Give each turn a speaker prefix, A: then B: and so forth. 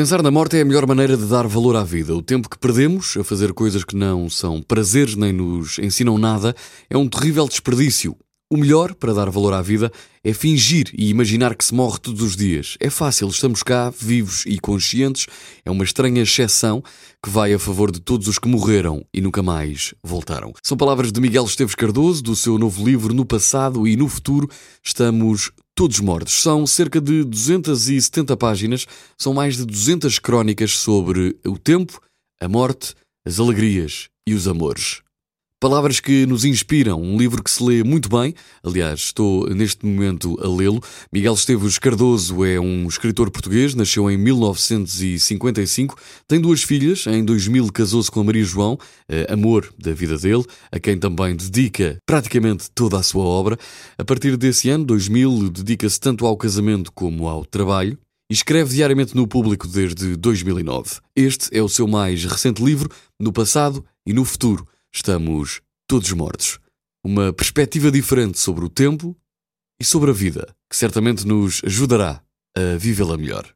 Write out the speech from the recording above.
A: Pensar na morte é a melhor maneira de dar valor à vida. O tempo que perdemos a fazer coisas que não são prazeres nem nos ensinam nada é um terrível desperdício. O melhor para dar valor à vida é fingir e imaginar que se morre todos os dias. É fácil, estamos cá, vivos e conscientes. É uma estranha exceção que vai a favor de todos os que morreram e nunca mais voltaram. São palavras de Miguel Esteves Cardoso, do seu novo livro No Passado e no Futuro. Estamos todos mortos. São cerca de 270 páginas, são mais de 200 crónicas sobre o tempo, a morte, as alegrias e os amores. Palavras que nos inspiram, um livro que se lê muito bem. Aliás, estou neste momento a lê-lo. Miguel Esteves Cardoso é um escritor português, nasceu em 1955, tem duas filhas, em 2000 casou-se com a Maria João, amor da vida dele, a quem também dedica praticamente toda a sua obra. A partir desse ano, 2000, dedica-se tanto ao casamento como ao trabalho. E escreve diariamente no público desde 2009. Este é o seu mais recente livro, No Passado e no Futuro estamos todos mortos. Uma perspectiva diferente sobre o tempo e sobre a vida, que certamente nos ajudará a vivê-la melhor.